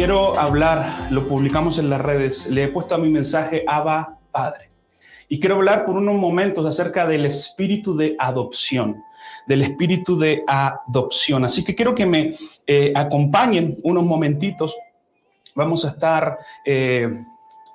Quiero hablar, lo publicamos en las redes, le he puesto a mi mensaje Abba Padre. Y quiero hablar por unos momentos acerca del espíritu de adopción, del espíritu de adopción. Así que quiero que me eh, acompañen unos momentitos. Vamos a estar eh,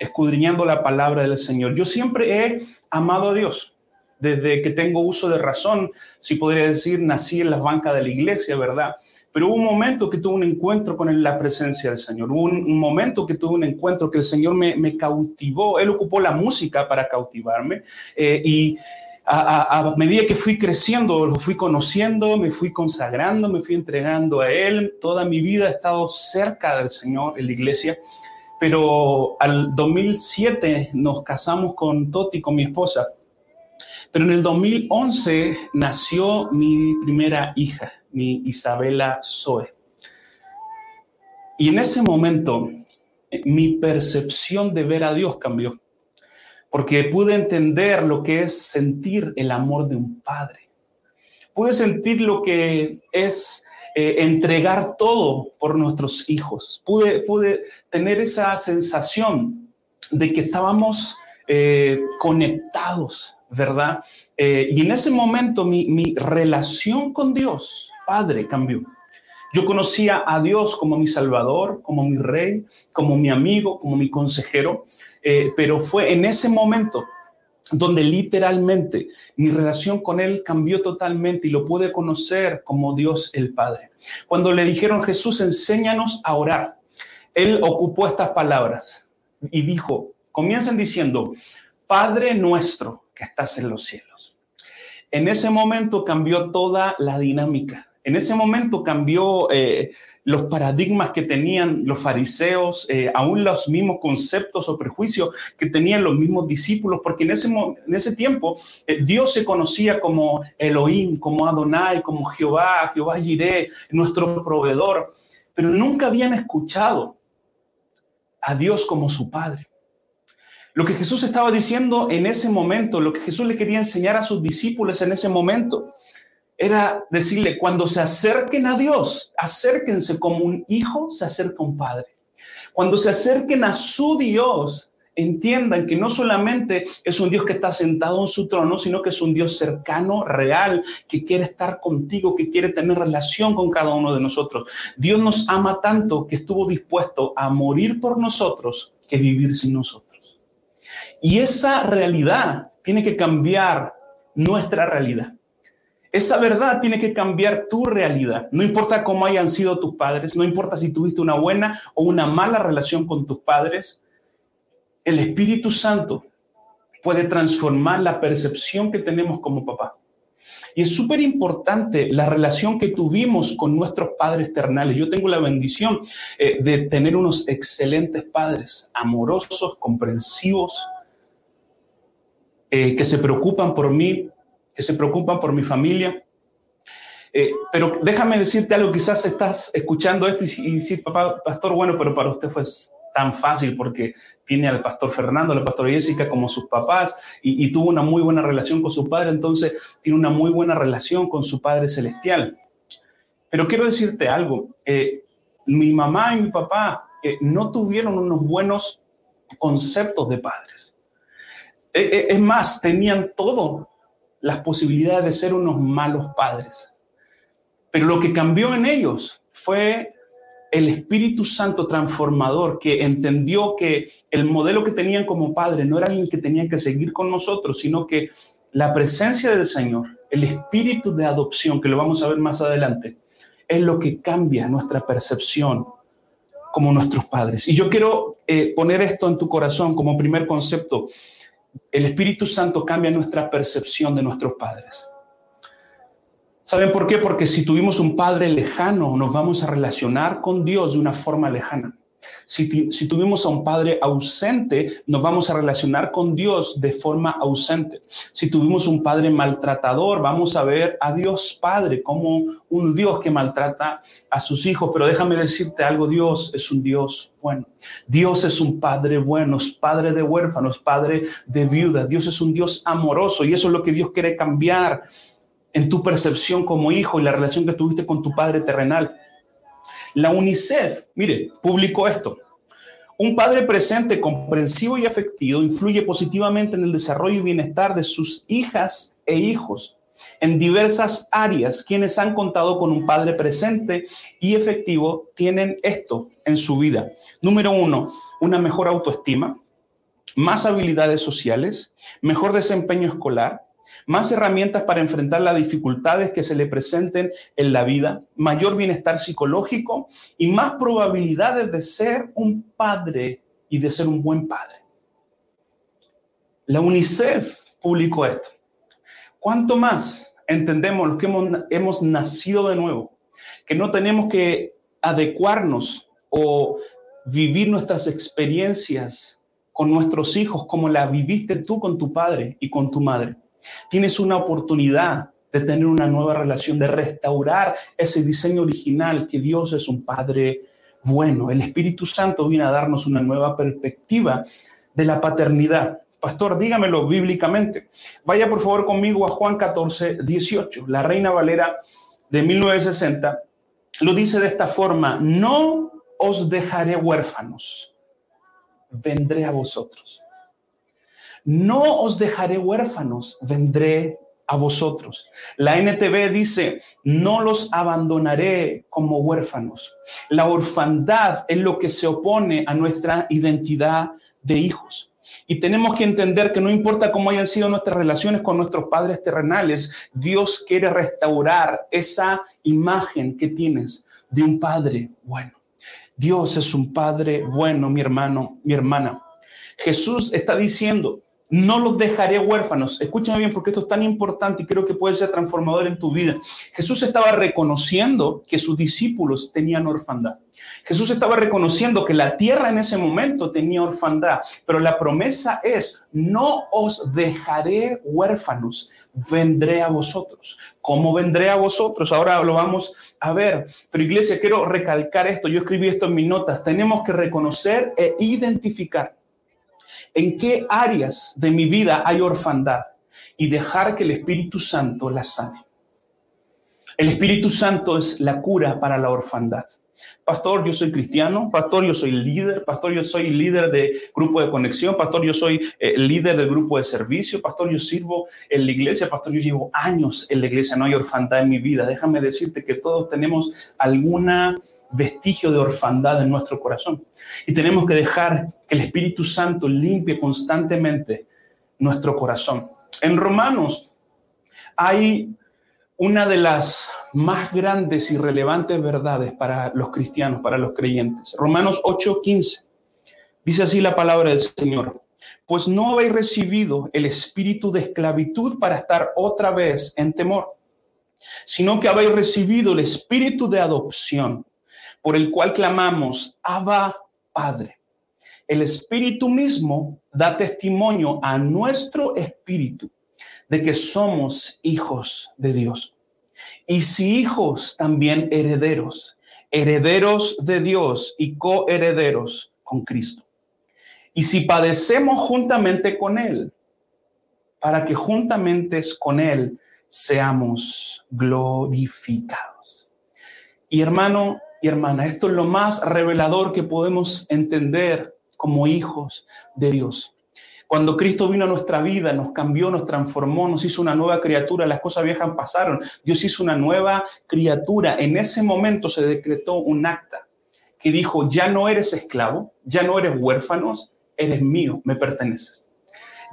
escudriñando la palabra del Señor. Yo siempre he amado a Dios. Desde que tengo uso de razón, si podría decir, nací en las bancas de la iglesia, ¿verdad? Pero hubo un momento que tuve un encuentro con la presencia del Señor. Hubo un, momento que tuve un encuentro que el Señor me, cautivó. Él ocupó la música para cautivarme. Eh, y a, medida que fui creciendo, lo fui conociendo, me fui consagrando, me fui entregando a Él. Toda mi vida he estado cerca del Señor en la iglesia. Pero al 2007 nos casamos con Toti, con mi esposa. Pero en el 2011 nació mi primera hija mi Isabela Zoe. Y en ese momento eh, mi percepción de ver a Dios cambió, porque pude entender lo que es sentir el amor de un padre. Pude sentir lo que es eh, entregar todo por nuestros hijos. Pude, pude tener esa sensación de que estábamos eh, conectados, ¿verdad? y en ese momento mi, mi relación con Dios Padre cambió. Yo conocía a Dios como mi Salvador, como mi Rey, como mi amigo, como mi consejero, eh, pero fue en ese momento donde literalmente mi relación con Él cambió totalmente y lo pude conocer como Dios el Padre. Cuando le dijeron, Jesús, enséñanos a orar, Él ocupó estas palabras y dijo, comiencen diciendo, Padre nuestro que estás en los cielos. En ese momento cambió toda la dinámica en ese momento cambió eh, los paradigmas que tenían los fariseos, eh, aún los mismos conceptos o prejuicios que tenían los mismos discípulos, porque en ese, en ese tiempo eh, Dios se conocía como Elohim, como Adonai, como Jehová, Jehová Jireh, nuestro proveedor, pero nunca habían escuchado a Dios como su Padre. Lo que Jesús estaba diciendo en ese momento, lo que Jesús le quería enseñar a sus discípulos en ese momento, era decirle, cuando se acerquen a Dios, acérquense como un hijo se acerca a un padre. Cuando se acerquen a su Dios, entiendan que no solamente es un Dios que está sentado en su trono, sino que es un Dios cercano, real, que quiere estar contigo, que quiere tener relación con cada uno de nosotros. Dios nos ama tanto que estuvo dispuesto a morir por nosotros que vivir sin nosotros. Y esa realidad tiene que cambiar nuestra realidad. Esa verdad tiene que cambiar tu realidad. No importa cómo hayan sido tus padres, no importa si tuviste una buena o una mala relación con tus padres, el Espíritu Santo puede transformar la percepción que tenemos como papá. Y es súper importante la relación que tuvimos con nuestros padres terrenales. Yo tengo la bendición eh, de tener unos excelentes padres, amorosos, comprensivos, eh, que se preocupan por mí que se preocupan por mi familia. Eh, pero déjame decirte algo, quizás estás escuchando esto y, decir, papá, pastor, bueno, pero para usted fue tan fácil porque tiene al pastor Fernando, a la pastora Jessica como sus papás y, tuvo una muy buena relación con su padre, entonces tiene una muy buena relación con su Padre Celestial. Pero quiero decirte algo, eh, mi mamá y mi papá eh, no tuvieron unos buenos conceptos de padres. es más, tenían todo las posibilidades de ser unos malos padres. Pero lo que cambió en ellos fue el Espíritu Santo transformador que entendió que el modelo que tenían como padre no era alguien que tenían que seguir con nosotros, sino que la presencia del Señor, el espíritu de adopción, que lo vamos a ver más adelante, es lo que cambia nuestra percepción como nuestros padres. Y yo quiero eh, poner esto en tu corazón como primer concepto el Espíritu Santo cambia nuestra percepción de nuestros padres. ¿Saben por qué? Porque si tuvimos un padre lejano, nos vamos a relacionar con Dios de una forma lejana. Si, tuvimos a un padre ausente, nos vamos a relacionar con Dios de forma ausente. Si tuvimos un padre maltratador, vamos a ver a Dios Padre como un Dios que maltrata a sus hijos. Pero déjame decirte algo, Dios es un Dios bueno. Dios es un Padre bueno, es Padre de huérfanos, Padre de viudas. Dios es un Dios amoroso y eso es lo que Dios quiere cambiar en tu percepción como hijo y la relación que tuviste con tu Padre terrenal. La UNICEF, mire, publicó esto. Un padre presente, comprensivo y afectivo influye positivamente en el desarrollo y bienestar de sus hijas e hijos en diversas áreas. Quienes han contado con un padre presente y efectivo tienen esto en su vida. Número uno, una mejor autoestima, más habilidades sociales, mejor desempeño escolar, más herramientas para enfrentar las dificultades que se le presenten en la vida, mayor bienestar psicológico y más probabilidades de ser un padre y de ser un buen padre. La UNICEF publicó esto. ¿Cuánto más entendemos los que hemos, hemos nacido de nuevo? Que no tenemos que adecuarnos o vivir nuestras experiencias con nuestros hijos como la viviste tú con tu padre y con tu madre Tienes una oportunidad de tener una nueva relación, de restaurar ese diseño original que Dios es un Padre bueno. El Espíritu Santo viene a darnos una nueva perspectiva de la paternidad. Pastor, dígamelo bíblicamente. Vaya por favor conmigo a Juan 14, 18. La Reina Valera de 1960 lo dice de esta forma, no os dejaré huérfanos, vendré a vosotros. No os dejaré huérfanos, vendré a vosotros. La NTV dice, no los abandonaré como huérfanos. La orfandad es lo que se opone a nuestra identidad de hijos. Y tenemos que entender que no importa cómo hayan sido nuestras relaciones con nuestros padres terrenales, Dios quiere restaurar esa imagen que tienes de un padre bueno. Dios es un padre bueno, mi hermano, mi hermana. Jesús está diciendo, no los dejaré huérfanos. Escúchame bien porque esto es tan importante y creo que puede ser transformador en tu vida. Jesús estaba reconociendo que sus discípulos tenían orfandad. Jesús estaba reconociendo que la tierra en ese momento tenía orfandad, pero la promesa es, no os dejaré huérfanos, vendré a vosotros. ¿Cómo vendré a vosotros? Ahora lo vamos a ver. Pero iglesia, quiero recalcar esto, yo escribí esto en mis notas, tenemos que reconocer e identificar en qué áreas de mi vida hay orfandad y dejar que el Espíritu Santo la sane. El Espíritu Santo es la cura para la orfandad. Pastor, yo soy cristiano, pastor, yo soy líder, pastor, yo soy líder de grupo de conexión, pastor, yo soy eh, líder del grupo de servicio, pastor, yo sirvo en la iglesia, pastor, yo llevo años en la iglesia, no hay orfandad en mi vida. Déjame decirte que todos tenemos alguna vestigio de orfandad en nuestro corazón. Y tenemos que dejar que el Espíritu Santo limpie constantemente nuestro corazón. En Romanos hay una de las más grandes y relevantes verdades para los cristianos, para los creyentes. Romanos 8:15. Dice así la palabra del Señor. Pues no habéis recibido el espíritu de esclavitud para estar otra vez en temor, sino que habéis recibido el espíritu de adopción por el cual clamamos, Abba Padre. El Espíritu mismo da testimonio a nuestro espíritu de que somos hijos de Dios. Y si hijos, también herederos, herederos de Dios y coherederos con Cristo. Y si padecemos juntamente con Él, para que juntamente con Él seamos glorificados. Y hermano, y hermana, esto es lo más revelador que podemos entender como hijos de Dios. Cuando Cristo vino a nuestra vida, nos cambió, nos transformó, nos hizo una nueva criatura, las cosas viejas pasaron, Dios hizo una nueva criatura. En ese momento se decretó un acta que dijo, ya no eres esclavo, ya no eres huérfano, eres mío, me perteneces.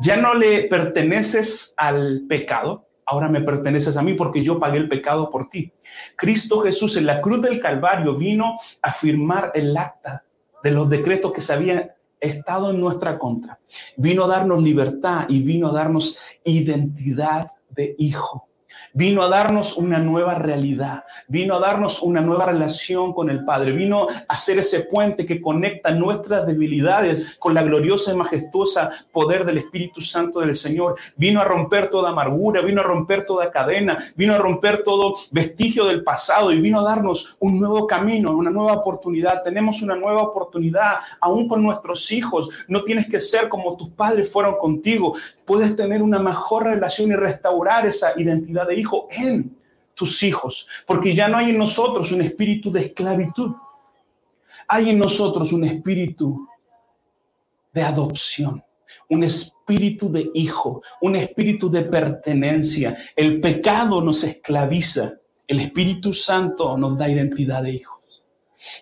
Ya no le perteneces al pecado, ahora me perteneces a mí porque yo pagué el pecado por ti. Cristo Jesús en la cruz del Calvario vino a firmar el acta de los decretos que se habían estado en nuestra contra. Vino a darnos libertad y vino a darnos identidad de hijo. Vino a darnos una nueva realidad, vino a darnos una nueva relación con el Padre, vino a ser ese puente que conecta nuestras debilidades con la gloriosa y majestuosa poder del Espíritu Santo del Señor. Vino a romper toda amargura, vino a romper toda cadena, vino a romper todo vestigio del pasado y vino a darnos un nuevo camino, una nueva oportunidad. Tenemos una nueva oportunidad aún con nuestros hijos. No tienes que ser como tus padres fueron contigo. Puedes tener una mejor relación y restaurar esa identidad de hijo en tus hijos, porque ya no hay en nosotros un espíritu de esclavitud. Hay en nosotros un espíritu de adopción, un espíritu de hijo, un espíritu de pertenencia. El pecado nos esclaviza, el Espíritu Santo nos da identidad de hijos.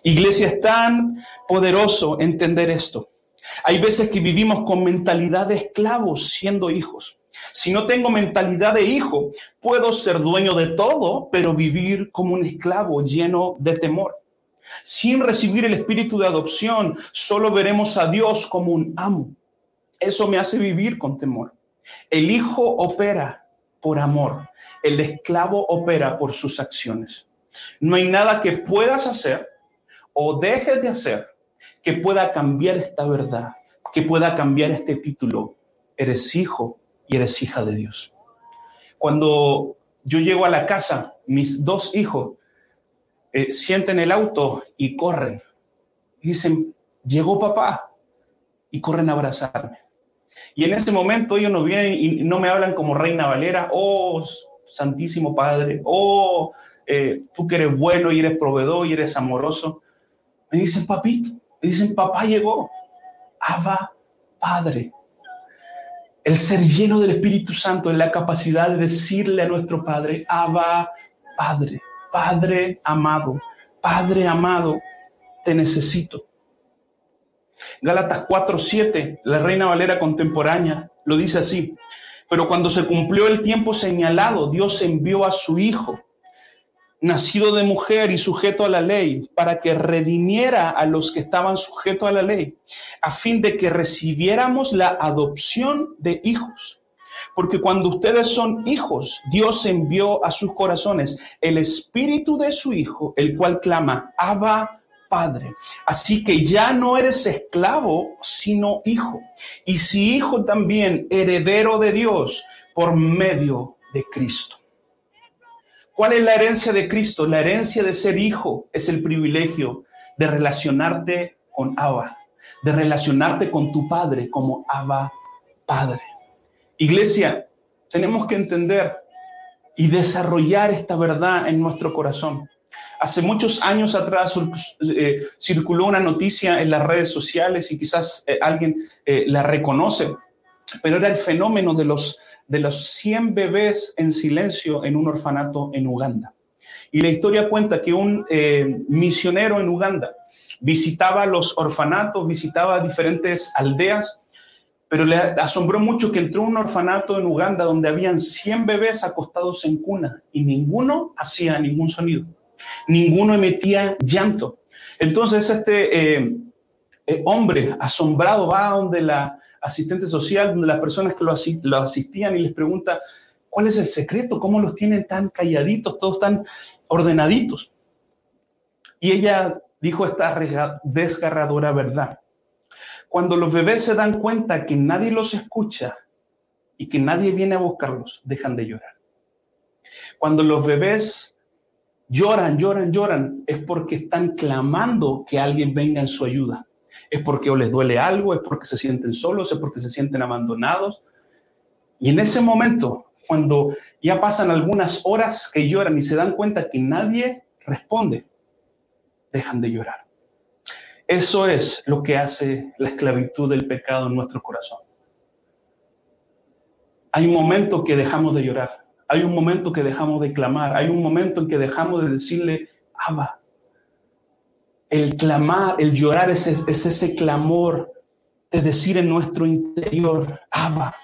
Iglesia, es tan poderoso entender esto. Hay veces que vivimos con mentalidad de esclavos siendo hijos. Si no tengo mentalidad de hijo, puedo ser dueño de todo, pero vivir como un esclavo lleno de temor. Sin recibir el espíritu de adopción, solo veremos a Dios como un amo. Eso me hace vivir con temor. El hijo opera por amor, el esclavo opera por sus acciones. No hay nada que puedas hacer o dejes de hacer que pueda cambiar esta verdad, que pueda cambiar este título. Eres hijo y eres hija de Dios. Cuando yo llego a la casa, mis dos hijos eh, sienten el auto y corren. Dicen, llegó papá. Y corren a abrazarme. Y en ese momento ellos no vienen y no me hablan como reina Valera, oh, Santísimo Padre, oh, eh, tú que eres bueno y eres proveedor y eres amoroso. Me dicen, papito, me dicen, papá llegó. Abba, Padre. El ser lleno del Espíritu Santo es la capacidad de decirle a nuestro Padre, Abba, Padre, Padre amado, Padre amado, te necesito. Gálatas 4:7, la Reina Valera contemporánea, lo dice así. Pero cuando se cumplió el tiempo señalado, Dios envió a su Hijo, nacido de mujer y sujeto a la ley, para que redimiera a los que estaban sujetos a la ley, a fin de que recibiéramos la adopción de hijos. Porque cuando ustedes son hijos, Dios envió a sus corazones el espíritu de su Hijo, el cual clama, Abba, Padre. Así que ya no eres esclavo, sino hijo. Y si hijo también, heredero de Dios por medio de Cristo. ¿Cuál es la herencia de Cristo? La herencia de ser hijo es el privilegio de relacionarte con Abba, de relacionarte con tu Padre como Abba Padre. Iglesia, tenemos que entender y desarrollar esta verdad en nuestro corazón. Hace muchos años atrás eh, circuló una noticia en las redes sociales y quizás eh, alguien eh, la reconoce, pero era el fenómeno de los de los 100 bebés en silencio en un orfanato en Uganda. Y la historia cuenta que un eh, misionero en Uganda visitaba los orfanatos, visitaba diferentes aldeas, pero le asombró mucho que entró un orfanato en Uganda donde habían 100 bebés acostados en cuna y ninguno hacía ningún sonido, ninguno emitía llanto. Entonces este eh, eh, hombre asombrado va donde la, asistente social, donde las personas que lo, asistían y les pregunta, ¿cuál es el secreto? ¿Cómo los tienen tan calladitos, todos tan ordenaditos? Y ella dijo esta desgarradora verdad. Cuando los bebés se dan cuenta que nadie los escucha y que nadie viene a buscarlos, dejan de llorar. Cuando los bebés lloran, lloran, lloran, es porque están clamando que alguien venga en su ayuda es porque o les duele algo, es porque se sienten solos, es porque se sienten abandonados. Y en ese momento, cuando ya pasan algunas horas que lloran y se dan cuenta que nadie responde, dejan de llorar. Eso es lo que hace la esclavitud del pecado en nuestro corazón. Hay un momento que dejamos de llorar, hay un momento que dejamos de clamar, hay un momento en que dejamos de decirle, Abba, el clamar, el llorar es, ese clamor de decir en nuestro interior, Abba.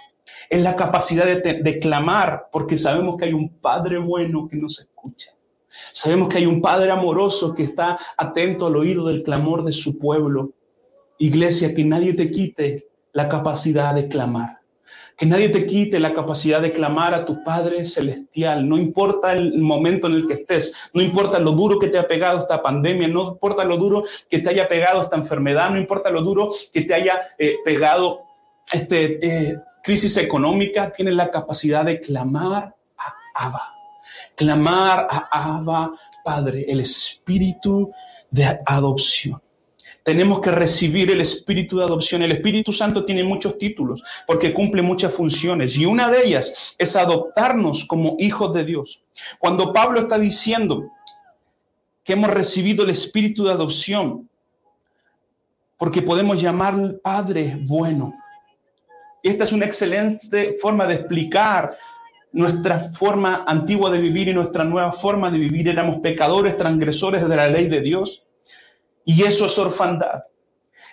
Es la capacidad de, de clamar porque sabemos que hay un Padre bueno que nos escucha. Sabemos que hay un Padre amoroso que está atento al oído del clamor de su pueblo. Iglesia, que nadie te quite la capacidad de clamar. Que nadie te quite la capacidad de clamar a tu Padre Celestial. No importa el momento en el que estés, no importa lo duro que te ha pegado esta pandemia, no importa lo duro que te haya pegado esta enfermedad, no importa lo duro que te haya eh, pegado esta eh, crisis económica, tienes la capacidad de clamar a Abba. Clamar a Abba, Padre, el espíritu de adopción tenemos que recibir el Espíritu de adopción. El Espíritu Santo tiene muchos títulos porque cumple muchas funciones y una de ellas es adoptarnos como hijos de Dios. Cuando Pablo está diciendo que hemos recibido el Espíritu de adopción, porque podemos llamar Padre bueno. Esta es una excelente forma de explicar nuestra forma antigua de vivir y nuestra nueva forma de vivir. Éramos pecadores, transgresores de la ley de Dios y eso es orfandad.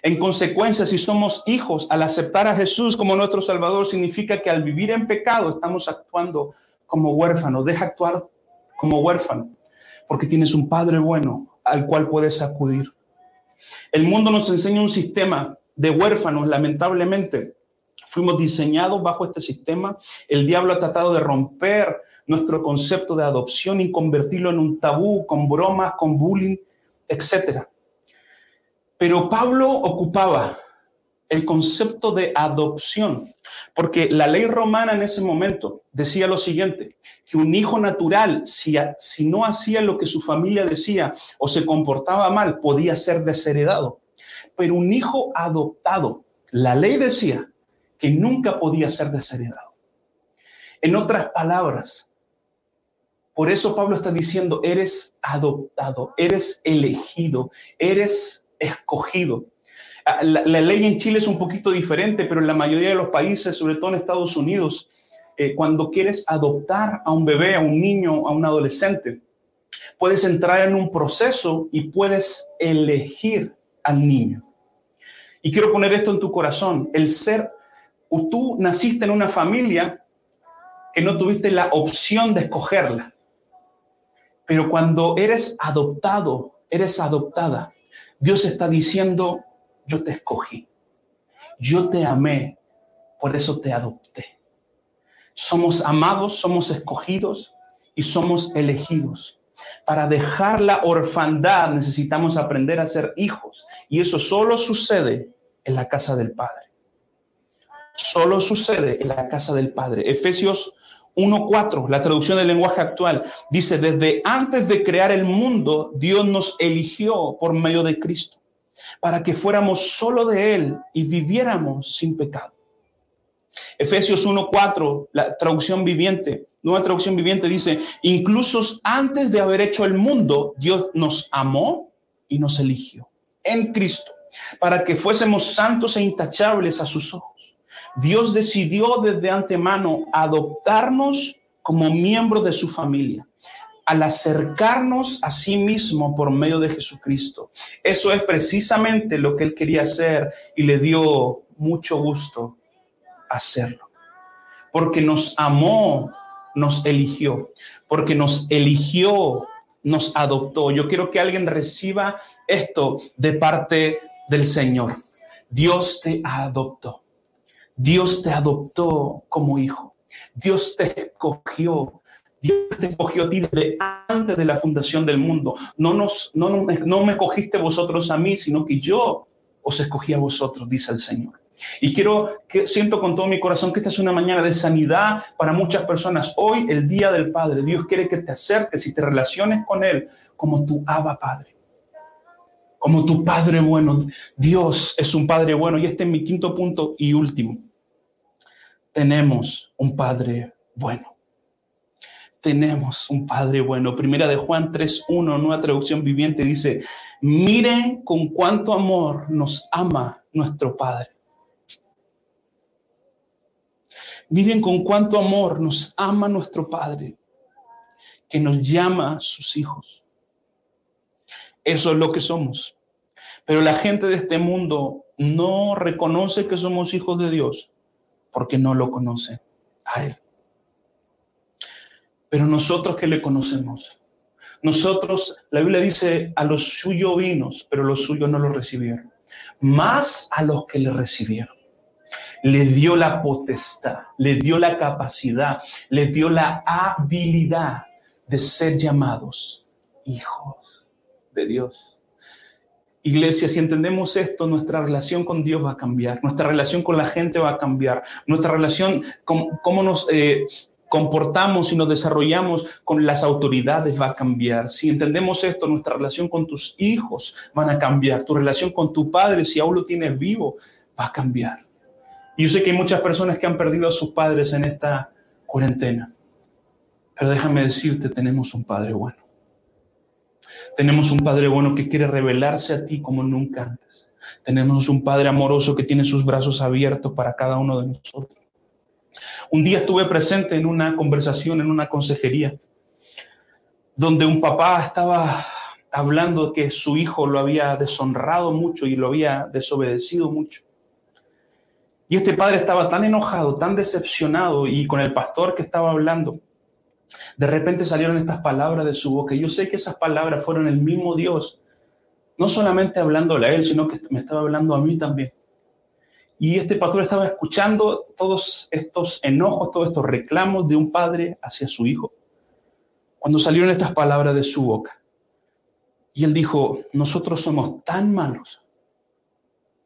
En consecuencia, si somos hijos, al aceptar a Jesús como nuestro Salvador, significa que al vivir en pecado estamos actuando como huérfanos. Deja actuar como huérfano, porque tienes un Padre bueno al cual puedes acudir. El mundo nos enseña un sistema de huérfanos, lamentablemente. Fuimos diseñados bajo este sistema. El diablo ha tratado de romper nuestro concepto de adopción y convertirlo en un tabú, con bromas, con bullying, etcétera. Pero Pablo ocupaba el concepto de adopción, porque la ley romana en ese momento decía lo siguiente, que un hijo natural, si, no hacía lo que su familia decía o se comportaba mal, podía ser desheredado. Pero un hijo adoptado, la ley decía que nunca podía ser desheredado. En otras palabras, por eso Pablo está diciendo, eres adoptado, eres elegido, eres escogido. Ah, la, ley en Chile es un poquito diferente, pero en la mayoría de los países, sobre todo en Estados Unidos, eh, cuando quieres adoptar a un bebé, a un niño, a un adolescente, puedes entrar en un proceso y puedes elegir al niño. Y quiero poner esto en tu corazón, el ser, tú naciste en una familia que no tuviste la opción de escogerla, pero cuando eres adoptado, eres adoptada, Dios está diciendo, yo te escogí, yo te amé, por eso te adopté. Somos amados, somos escogidos y somos elegidos. Para dejar la orfandad necesitamos aprender a ser hijos y eso solo sucede en la casa del Padre. Solo sucede en la casa del Padre. Efesios 1.4, la traducción del lenguaje actual, dice, desde antes de crear el mundo, Dios nos eligió por medio de Cristo, para que fuéramos solo de Él y viviéramos sin pecado. Efesios 1.4, la traducción viviente, nueva traducción viviente dice, incluso antes de haber hecho el mundo, Dios nos amó y nos eligió en Cristo, para que fuésemos santos e intachables a sus ojos. Dios decidió desde antemano adoptarnos como miembros de su familia al acercarnos a sí mismo por medio de Jesucristo. Eso es precisamente lo que él quería hacer y le dio mucho gusto hacerlo. Porque nos amó, nos eligió. Porque nos eligió, nos adoptó. Yo quiero que alguien reciba esto de parte del Señor. Dios te adoptó. Dios te adoptó como hijo. Dios te escogió. Dios te escogió a ti desde antes de la fundación del mundo. No, nos, no, no, no me vosotros a mí, sino que yo os escogí a vosotros, dice el Señor. Y quiero que siento con todo mi corazón que esta es una mañana de sanidad para muchas personas. Hoy, el día del Padre, Dios quiere que te acerques y te relaciones con Él como tu Abba Padre, como tu Padre bueno. Dios es un Padre bueno. Y este es mi quinto punto y último tenemos un Padre bueno. Tenemos un Padre bueno. Primera de Juan 3.1, nueva traducción viviente, dice, miren con cuánto amor nos ama nuestro Padre. Miren con cuánto amor nos ama nuestro Padre, que nos llama sus hijos. Eso es lo que somos. Pero la gente de este mundo no reconoce que somos hijos de Dios porque no lo conoce a Él. Pero nosotros que le conocemos, nosotros, la Biblia dice, a los suyos vinos, pero los suyos no lo recibieron. Más a los que le recibieron. les dio la potestad, les dio la capacidad, les dio la habilidad de ser llamados hijos de Dios. Iglesia, si entendemos esto, nuestra relación con Dios va a cambiar, nuestra relación con la gente va a cambiar, nuestra relación, con cómo nos eh, comportamos y nos desarrollamos con las autoridades va a cambiar. Si entendemos esto, nuestra relación con tus hijos van a cambiar, tu relación con tu padre, si aún lo tienes vivo, va a cambiar. Y yo sé que hay muchas personas que han perdido a sus padres en esta cuarentena. Pero déjame decirte, tenemos un Padre bueno. Tenemos un Padre bueno que quiere revelarse a ti como nunca antes. Tenemos un Padre amoroso que tiene sus brazos abiertos para cada uno de nosotros. Un día estuve presente en una conversación, en una consejería, donde un papá estaba hablando que su hijo lo había deshonrado mucho y lo había desobedecido mucho. Y este padre estaba tan enojado, tan decepcionado y con el pastor que estaba hablando, de repente salieron estas palabras de su boca. Yo sé que esas palabras fueron el mismo Dios, no solamente hablándole a él, sino que me estaba hablando a mí también. Y este pastor estaba escuchando todos estos enojos, todos estos reclamos de un padre hacia su hijo. Cuando salieron estas palabras de su boca. Y él dijo, nosotros somos tan malos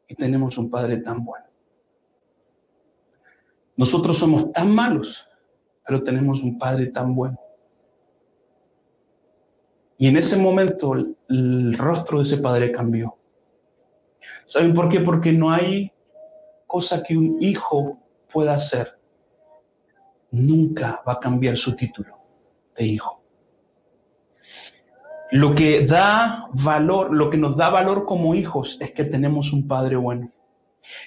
y tenemos un padre tan bueno. Nosotros somos tan malos, pero tenemos un Padre tan bueno. Y en ese momento el, rostro de ese Padre cambió. ¿Saben por qué? Porque no hay cosa que un hijo pueda hacer. Nunca va a cambiar su título de hijo. Lo que da valor, lo que nos da valor como hijos es que tenemos un Padre bueno.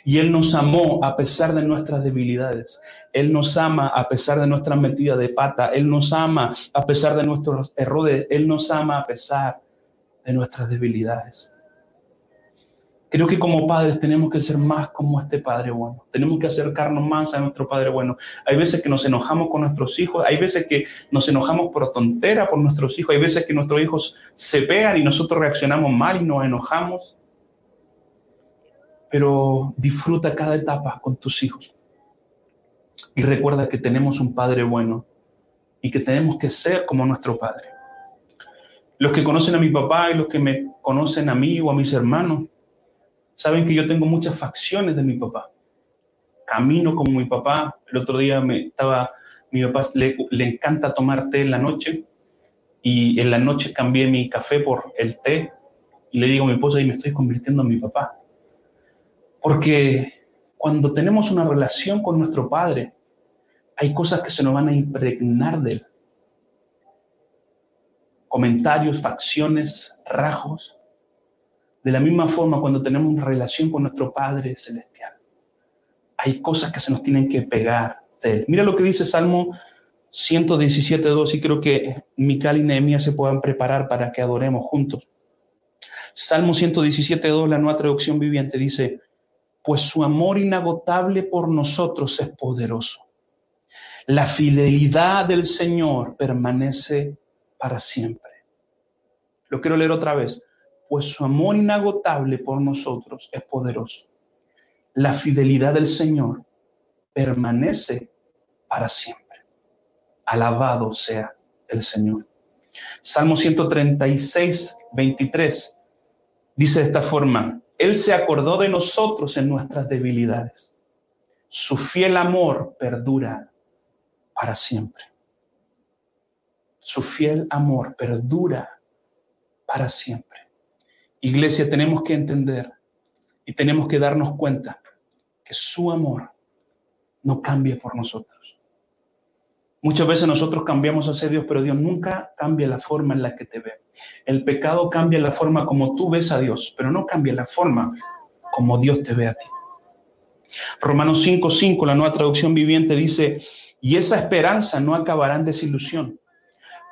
Y Él nos amó a pesar de nuestras debilidades. Él nos ama a pesar de nuestras metidas de pata. Él nos ama a pesar de nuestros errores. Él nos ama a pesar de nuestras debilidades. Creo que como padres tenemos que ser más como este Padre bueno. Tenemos que acercarnos más a nuestro Padre bueno. Hay veces que nos enojamos con nuestros hijos, hay veces que nos enojamos por tontera por nuestros hijos, hay veces que nuestros hijos se pegan y nosotros reaccionamos mal y nos enojamos pero disfruta cada etapa con tus hijos. Y recuerda que tenemos un Padre bueno y que tenemos que ser como nuestro Padre. Los que conocen a mi papá y los que me conocen a mí o a mis hermanos, saben que yo tengo muchas facciones de mi papá. Camino como mi papá. El otro día me estaba, mi papá le, le encanta tomar té en la noche y en la noche cambié mi café por el té y le digo a mi esposa y me estoy convirtiendo en mi papá. Porque cuando tenemos una relación con nuestro Padre, hay cosas que se nos van a impregnar de Él. Comentarios, facciones, rasgos. De la misma forma, cuando tenemos una relación con nuestro Padre Celestial, hay cosas que se nos tienen que pegar de Él. Mira lo que dice Salmo 117.2 y creo que Mical y Nehemías se puedan preparar para que adoremos juntos. Salmo 117.2, la nueva traducción viviente, dice, pues su amor inagotable por nosotros es poderoso. La fidelidad del Señor permanece para siempre. Lo quiero leer otra vez. Pues su amor inagotable por nosotros es poderoso. La fidelidad del Señor permanece para siempre. Alabado sea el Señor. Salmo 136, 23 dice de esta forma, él se acordó de nosotros en nuestras debilidades. Su fiel amor perdura para siempre. Su fiel amor perdura para siempre. Iglesia, tenemos que entender y tenemos que darnos cuenta que su amor no cambia por nosotros. Muchas veces nosotros cambiamos hacia Dios, pero Dios nunca cambia la forma en la que te ve. El pecado cambia la forma como tú ves a Dios, pero no cambia la forma como Dios te ve a ti. Romanos 5:5, la nueva traducción viviente dice, y esa esperanza no acabará en desilusión,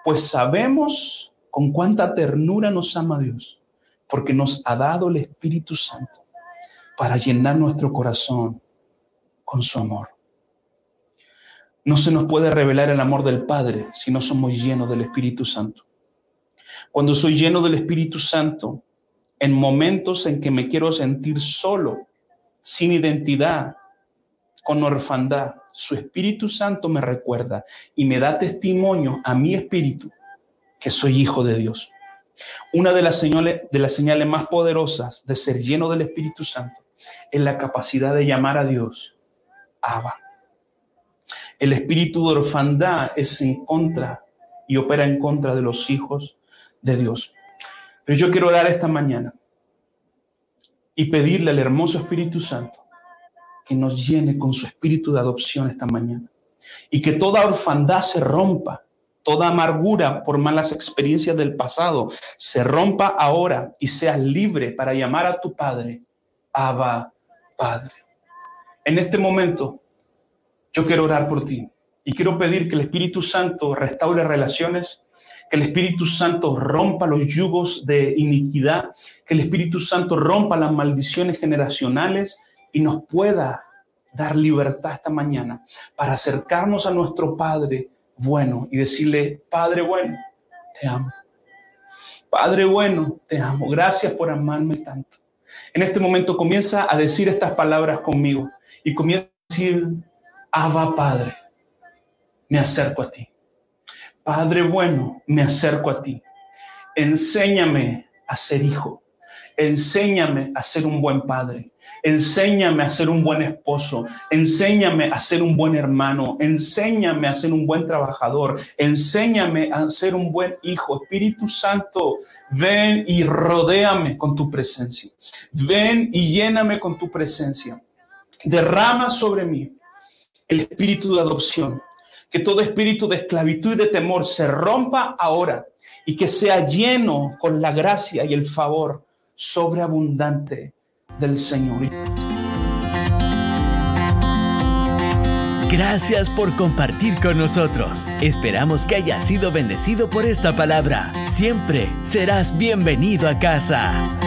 pues sabemos con cuánta ternura nos ama Dios, porque nos ha dado el Espíritu Santo para llenar nuestro corazón con su amor. No se nos puede revelar el amor del Padre si no somos llenos del Espíritu Santo. Cuando soy lleno del Espíritu Santo, en momentos en que me quiero sentir solo, sin identidad, con orfandad, su Espíritu Santo me recuerda y me da testimonio a mi espíritu que soy hijo de Dios. Una de las señales, más poderosas de ser lleno del Espíritu Santo es la capacidad de llamar a Dios Abba. El espíritu de orfandad es en contra y opera en contra de los hijos de Dios. Pero yo quiero orar esta mañana y pedirle al hermoso Espíritu Santo que nos llene con su espíritu de adopción esta mañana y que toda orfandad se rompa, toda amargura por malas experiencias del pasado se rompa ahora y seas libre para llamar a tu Padre, Abba Padre. En este momento yo quiero orar por ti y quiero pedir que el Espíritu Santo restaure relaciones, que el Espíritu Santo rompa los yugos de iniquidad, que el Espíritu Santo rompa las maldiciones generacionales y nos pueda dar libertad esta mañana para acercarnos a nuestro Padre bueno y decirle, Padre bueno, te amo. Padre bueno, te amo. Gracias por amarme tanto. En este momento comienza a decir estas palabras conmigo y comienza a decir, Abba Padre, me acerco a ti. Padre bueno, me acerco a ti. Enséñame a ser hijo. Enséñame a ser un buen padre. Enséñame a ser un buen esposo. Enséñame a ser un buen hermano. Enséñame a ser un buen trabajador. Enséñame a ser un buen hijo. Espíritu Santo, ven y rodéame con tu presencia. Ven y lléname con tu presencia. Derrama sobre mí el espíritu de adopción. Que todo espíritu de esclavitud y de temor se rompa ahora y que sea lleno con la gracia y el favor sobreabundante del Señor. Gracias por compartir con nosotros. Esperamos que hayas sido bendecido por esta palabra. Siempre serás bienvenido a casa.